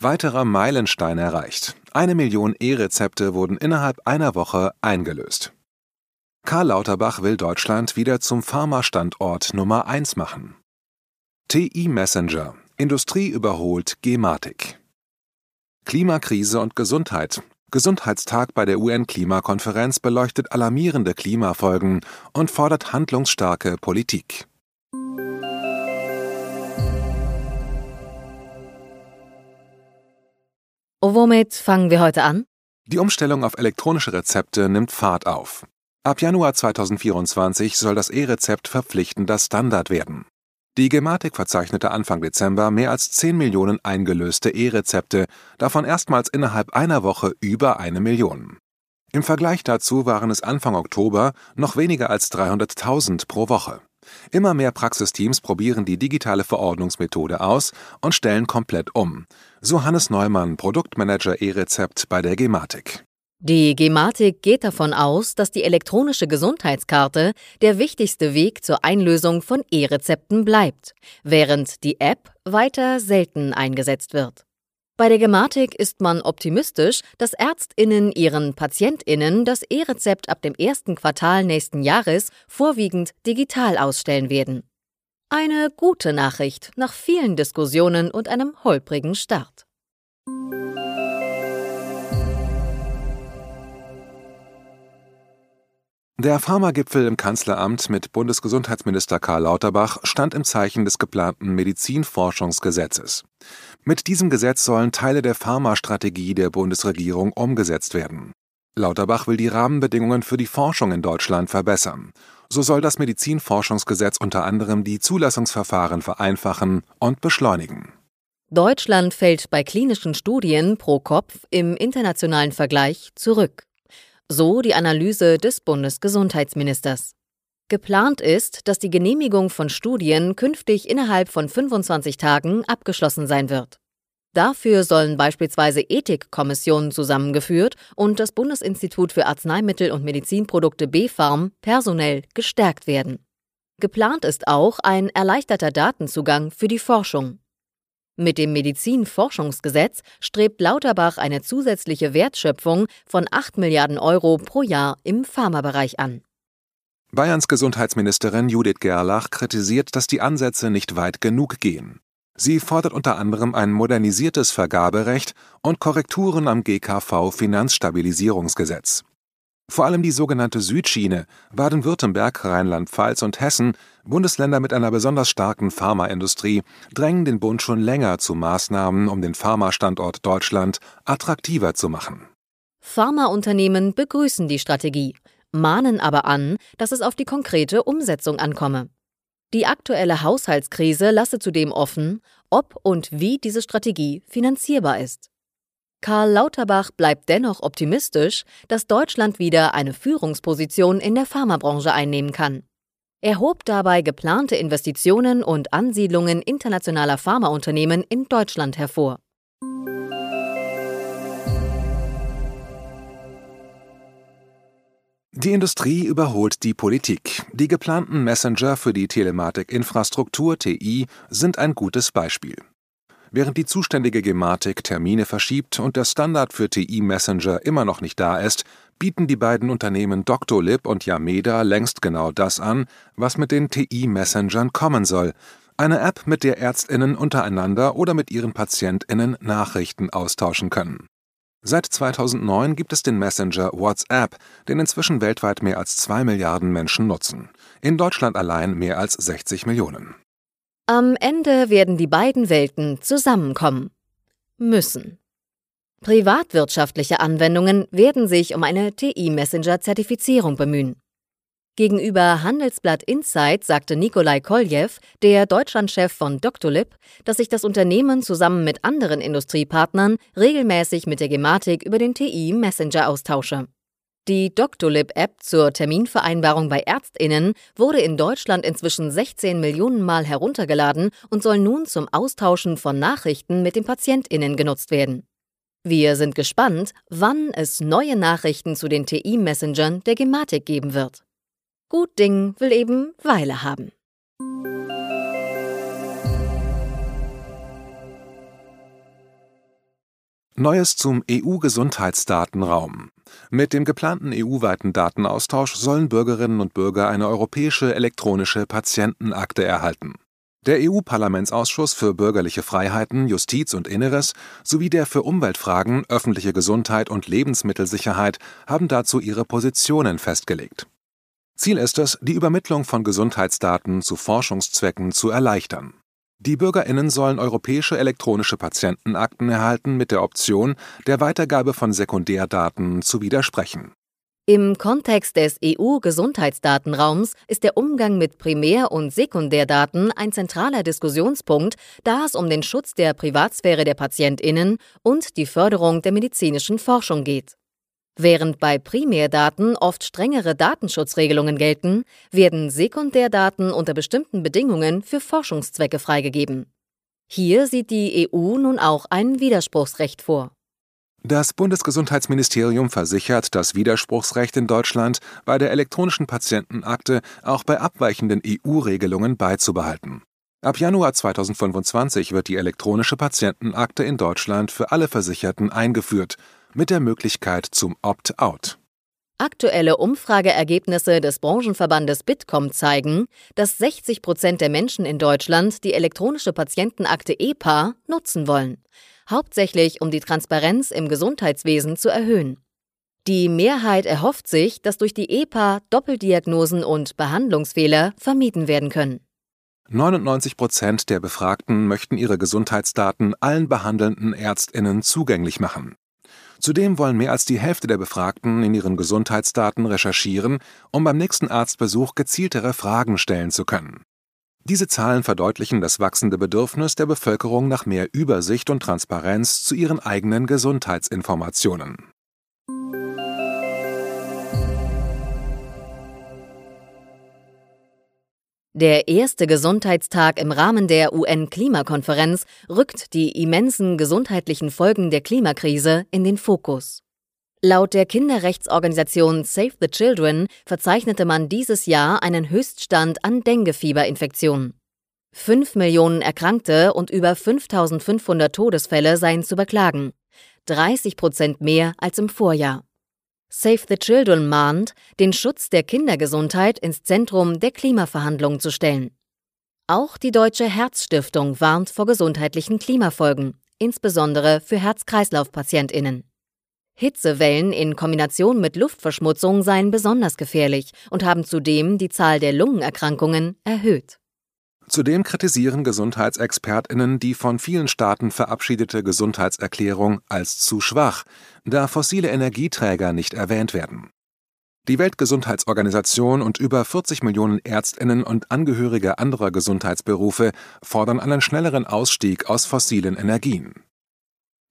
Weiterer Meilenstein erreicht. Eine Million E-Rezepte wurden innerhalb einer Woche eingelöst. Karl Lauterbach will Deutschland wieder zum Pharma-Standort Nummer 1 machen. TI Messenger. Industrie überholt Gematik. Klimakrise und Gesundheit. Gesundheitstag bei der UN-Klimakonferenz beleuchtet alarmierende Klimafolgen und fordert handlungsstarke Politik. Womit fangen wir heute an? Die Umstellung auf elektronische Rezepte nimmt Fahrt auf. Ab Januar 2024 soll das E-Rezept verpflichtender Standard werden. Die Gematik verzeichnete Anfang Dezember mehr als 10 Millionen eingelöste E-Rezepte, davon erstmals innerhalb einer Woche über eine Million. Im Vergleich dazu waren es Anfang Oktober noch weniger als 300.000 pro Woche. Immer mehr Praxisteams probieren die digitale Verordnungsmethode aus und stellen komplett um. So Hannes Neumann, Produktmanager E-Rezept bei der Gematik. Die Gematik geht davon aus, dass die elektronische Gesundheitskarte der wichtigste Weg zur Einlösung von E-Rezepten bleibt, während die App weiter selten eingesetzt wird. Bei der Gematik ist man optimistisch, dass Ärztinnen ihren Patientinnen das E-Rezept ab dem ersten Quartal nächsten Jahres vorwiegend digital ausstellen werden. Eine gute Nachricht nach vielen Diskussionen und einem holprigen Start. Der Pharmagipfel im Kanzleramt mit Bundesgesundheitsminister Karl Lauterbach stand im Zeichen des geplanten Medizinforschungsgesetzes. Mit diesem Gesetz sollen Teile der Pharmastrategie der Bundesregierung umgesetzt werden. Lauterbach will die Rahmenbedingungen für die Forschung in Deutschland verbessern. So soll das Medizinforschungsgesetz unter anderem die Zulassungsverfahren vereinfachen und beschleunigen. Deutschland fällt bei klinischen Studien pro Kopf im internationalen Vergleich zurück. So die Analyse des Bundesgesundheitsministers. Geplant ist, dass die Genehmigung von Studien künftig innerhalb von 25 Tagen abgeschlossen sein wird. Dafür sollen beispielsweise Ethikkommissionen zusammengeführt und das Bundesinstitut für Arzneimittel und Medizinprodukte BfArM personell gestärkt werden. Geplant ist auch ein erleichterter Datenzugang für die Forschung. Mit dem Medizinforschungsgesetz strebt Lauterbach eine zusätzliche Wertschöpfung von 8 Milliarden Euro pro Jahr im Pharmabereich an. Bayerns Gesundheitsministerin Judith Gerlach kritisiert, dass die Ansätze nicht weit genug gehen. Sie fordert unter anderem ein modernisiertes Vergaberecht und Korrekturen am GKV Finanzstabilisierungsgesetz. Vor allem die sogenannte Südschiene, Baden-Württemberg, Rheinland-Pfalz und Hessen, Bundesländer mit einer besonders starken Pharmaindustrie, drängen den Bund schon länger zu Maßnahmen, um den Pharmastandort Deutschland attraktiver zu machen. Pharmaunternehmen begrüßen die Strategie, mahnen aber an, dass es auf die konkrete Umsetzung ankomme. Die aktuelle Haushaltskrise lasse zudem offen, ob und wie diese Strategie finanzierbar ist. Karl Lauterbach bleibt dennoch optimistisch, dass Deutschland wieder eine Führungsposition in der Pharmabranche einnehmen kann. Er hob dabei geplante Investitionen und Ansiedlungen internationaler Pharmaunternehmen in Deutschland hervor. Die Industrie überholt die Politik. Die geplanten Messenger für die Telematikinfrastruktur TI sind ein gutes Beispiel. Während die zuständige Gematik Termine verschiebt und der Standard für TI-Messenger immer noch nicht da ist, bieten die beiden Unternehmen Doctolib und Yameda längst genau das an, was mit den TI-Messengern kommen soll. Eine App, mit der Ärztinnen untereinander oder mit ihren Patientinnen Nachrichten austauschen können. Seit 2009 gibt es den Messenger WhatsApp, den inzwischen weltweit mehr als zwei Milliarden Menschen nutzen. In Deutschland allein mehr als 60 Millionen. Am Ende werden die beiden Welten zusammenkommen. Müssen. Privatwirtschaftliche Anwendungen werden sich um eine TI-Messenger-Zertifizierung bemühen. Gegenüber Handelsblatt Insight sagte Nikolai Koljew, der Deutschlandchef von Doctolib, dass sich das Unternehmen zusammen mit anderen Industriepartnern regelmäßig mit der Gematik über den TI Messenger austausche. Die Doctolib-App zur Terminvereinbarung bei Ärztinnen wurde in Deutschland inzwischen 16 Millionen Mal heruntergeladen und soll nun zum Austauschen von Nachrichten mit den Patientinnen genutzt werden. Wir sind gespannt, wann es neue Nachrichten zu den TI-Messengern der Gematik geben wird. Gut Ding will eben Weile haben. Neues zum EU-Gesundheitsdatenraum. Mit dem geplanten EU-weiten Datenaustausch sollen Bürgerinnen und Bürger eine europäische elektronische Patientenakte erhalten. Der EU-Parlamentsausschuss für bürgerliche Freiheiten, Justiz und Inneres sowie der für Umweltfragen, öffentliche Gesundheit und Lebensmittelsicherheit haben dazu ihre Positionen festgelegt. Ziel ist es, die Übermittlung von Gesundheitsdaten zu Forschungszwecken zu erleichtern. Die Bürgerinnen sollen europäische elektronische Patientenakten erhalten mit der Option, der Weitergabe von Sekundärdaten zu widersprechen. Im Kontext des EU-Gesundheitsdatenraums ist der Umgang mit Primär- und Sekundärdaten ein zentraler Diskussionspunkt, da es um den Schutz der Privatsphäre der Patientinnen und die Förderung der medizinischen Forschung geht. Während bei Primärdaten oft strengere Datenschutzregelungen gelten, werden Sekundärdaten unter bestimmten Bedingungen für Forschungszwecke freigegeben. Hier sieht die EU nun auch ein Widerspruchsrecht vor. Das Bundesgesundheitsministerium versichert, das Widerspruchsrecht in Deutschland bei der elektronischen Patientenakte auch bei abweichenden EU-Regelungen beizubehalten. Ab Januar 2025 wird die elektronische Patientenakte in Deutschland für alle Versicherten eingeführt mit der Möglichkeit zum Opt-out. Aktuelle Umfrageergebnisse des Branchenverbandes Bitkom zeigen, dass 60 Prozent der Menschen in Deutschland die elektronische Patientenakte EPA nutzen wollen, hauptsächlich um die Transparenz im Gesundheitswesen zu erhöhen. Die Mehrheit erhofft sich, dass durch die EPA Doppeldiagnosen und Behandlungsfehler vermieden werden können. 99 Prozent der Befragten möchten ihre Gesundheitsdaten allen behandelnden Ärztinnen zugänglich machen. Zudem wollen mehr als die Hälfte der Befragten in ihren Gesundheitsdaten recherchieren, um beim nächsten Arztbesuch gezieltere Fragen stellen zu können. Diese Zahlen verdeutlichen das wachsende Bedürfnis der Bevölkerung nach mehr Übersicht und Transparenz zu ihren eigenen Gesundheitsinformationen. Der erste Gesundheitstag im Rahmen der UN-Klimakonferenz rückt die immensen gesundheitlichen Folgen der Klimakrise in den Fokus. Laut der Kinderrechtsorganisation Save the Children verzeichnete man dieses Jahr einen Höchststand an Denguefieberinfektionen. Fünf Millionen Erkrankte und über 5500 Todesfälle seien zu beklagen, 30 Prozent mehr als im Vorjahr. Save the Children mahnt, den Schutz der Kindergesundheit ins Zentrum der Klimaverhandlungen zu stellen. Auch die Deutsche Herzstiftung warnt vor gesundheitlichen Klimafolgen, insbesondere für Herz-Kreislauf-PatientInnen. Hitzewellen in Kombination mit Luftverschmutzung seien besonders gefährlich und haben zudem die Zahl der Lungenerkrankungen erhöht. Zudem kritisieren Gesundheitsexpertinnen die von vielen Staaten verabschiedete Gesundheitserklärung als zu schwach, da fossile Energieträger nicht erwähnt werden. Die Weltgesundheitsorganisation und über 40 Millionen Ärztinnen und Angehörige anderer Gesundheitsberufe fordern einen schnelleren Ausstieg aus fossilen Energien.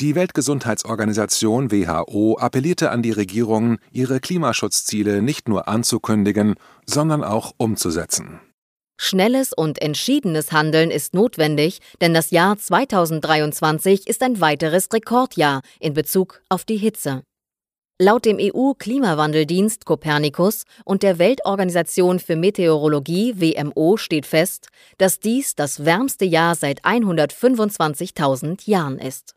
Die Weltgesundheitsorganisation WHO appellierte an die Regierungen, ihre Klimaschutzziele nicht nur anzukündigen, sondern auch umzusetzen. Schnelles und entschiedenes Handeln ist notwendig, denn das Jahr 2023 ist ein weiteres Rekordjahr in Bezug auf die Hitze. Laut dem EU-Klimawandeldienst Copernicus und der Weltorganisation für Meteorologie WMO steht fest, dass dies das wärmste Jahr seit 125.000 Jahren ist.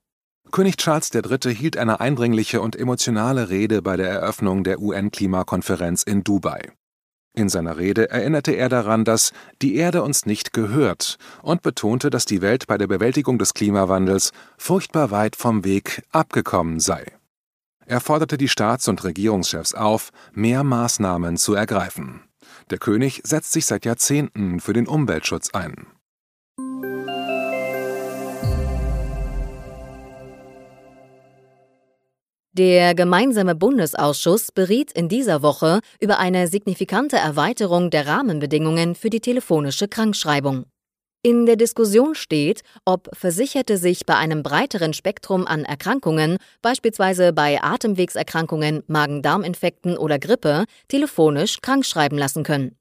König Charles III. hielt eine eindringliche und emotionale Rede bei der Eröffnung der UN-Klimakonferenz in Dubai. In seiner Rede erinnerte er daran, dass die Erde uns nicht gehört und betonte, dass die Welt bei der Bewältigung des Klimawandels furchtbar weit vom Weg abgekommen sei. Er forderte die Staats- und Regierungschefs auf, mehr Maßnahmen zu ergreifen. Der König setzt sich seit Jahrzehnten für den Umweltschutz ein. Der gemeinsame Bundesausschuss beriet in dieser Woche über eine signifikante Erweiterung der Rahmenbedingungen für die telefonische Krankschreibung. In der Diskussion steht, ob Versicherte sich bei einem breiteren Spektrum an Erkrankungen, beispielsweise bei Atemwegserkrankungen, Magen-Darm-Infekten oder Grippe, telefonisch krankschreiben lassen können.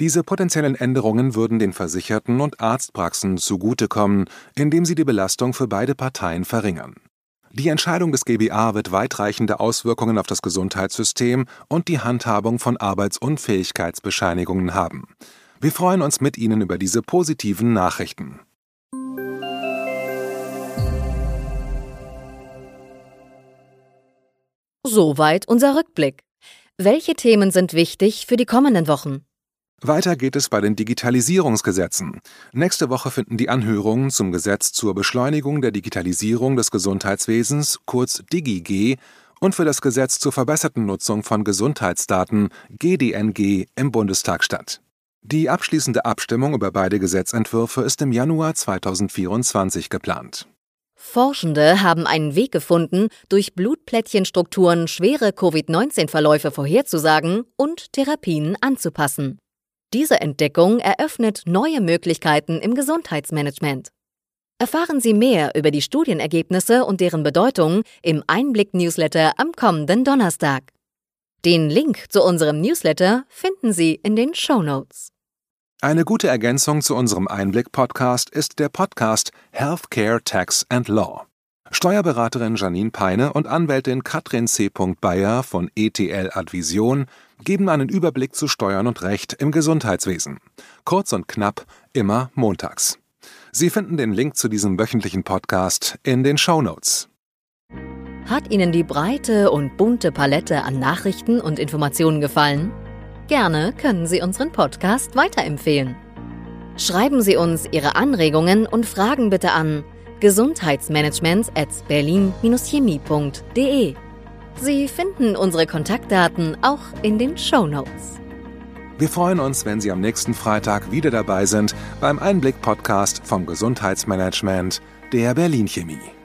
Diese potenziellen Änderungen würden den Versicherten und Arztpraxen zugutekommen, indem sie die Belastung für beide Parteien verringern. Die Entscheidung des GBA wird weitreichende Auswirkungen auf das Gesundheitssystem und die Handhabung von Arbeitsunfähigkeitsbescheinigungen haben. Wir freuen uns mit Ihnen über diese positiven Nachrichten. Soweit unser Rückblick. Welche Themen sind wichtig für die kommenden Wochen? Weiter geht es bei den Digitalisierungsgesetzen. Nächste Woche finden die Anhörungen zum Gesetz zur Beschleunigung der Digitalisierung des Gesundheitswesens, kurz DigiG, und für das Gesetz zur verbesserten Nutzung von Gesundheitsdaten, GDNG, im Bundestag statt. Die abschließende Abstimmung über beide Gesetzentwürfe ist im Januar 2024 geplant. Forschende haben einen Weg gefunden, durch Blutplättchenstrukturen schwere Covid-19-Verläufe vorherzusagen und Therapien anzupassen. Diese Entdeckung eröffnet neue Möglichkeiten im Gesundheitsmanagement. Erfahren Sie mehr über die Studienergebnisse und deren Bedeutung im Einblick-Newsletter am kommenden Donnerstag. Den Link zu unserem Newsletter finden Sie in den Show Notes. Eine gute Ergänzung zu unserem Einblick-Podcast ist der Podcast Healthcare Tax and Law. Steuerberaterin Janine Peine und Anwältin Katrin C. Bayer von ETL Advision geben einen Überblick zu Steuern und Recht im Gesundheitswesen. Kurz und knapp, immer montags. Sie finden den Link zu diesem wöchentlichen Podcast in den Show Notes. Hat Ihnen die breite und bunte Palette an Nachrichten und Informationen gefallen? Gerne können Sie unseren Podcast weiterempfehlen. Schreiben Sie uns Ihre Anregungen und Fragen bitte an gesundheitsmanagement at berlin-chemie.de. Sie finden unsere Kontaktdaten auch in den Show Notes. Wir freuen uns, wenn Sie am nächsten Freitag wieder dabei sind beim Einblick-Podcast vom Gesundheitsmanagement der Berlin Chemie.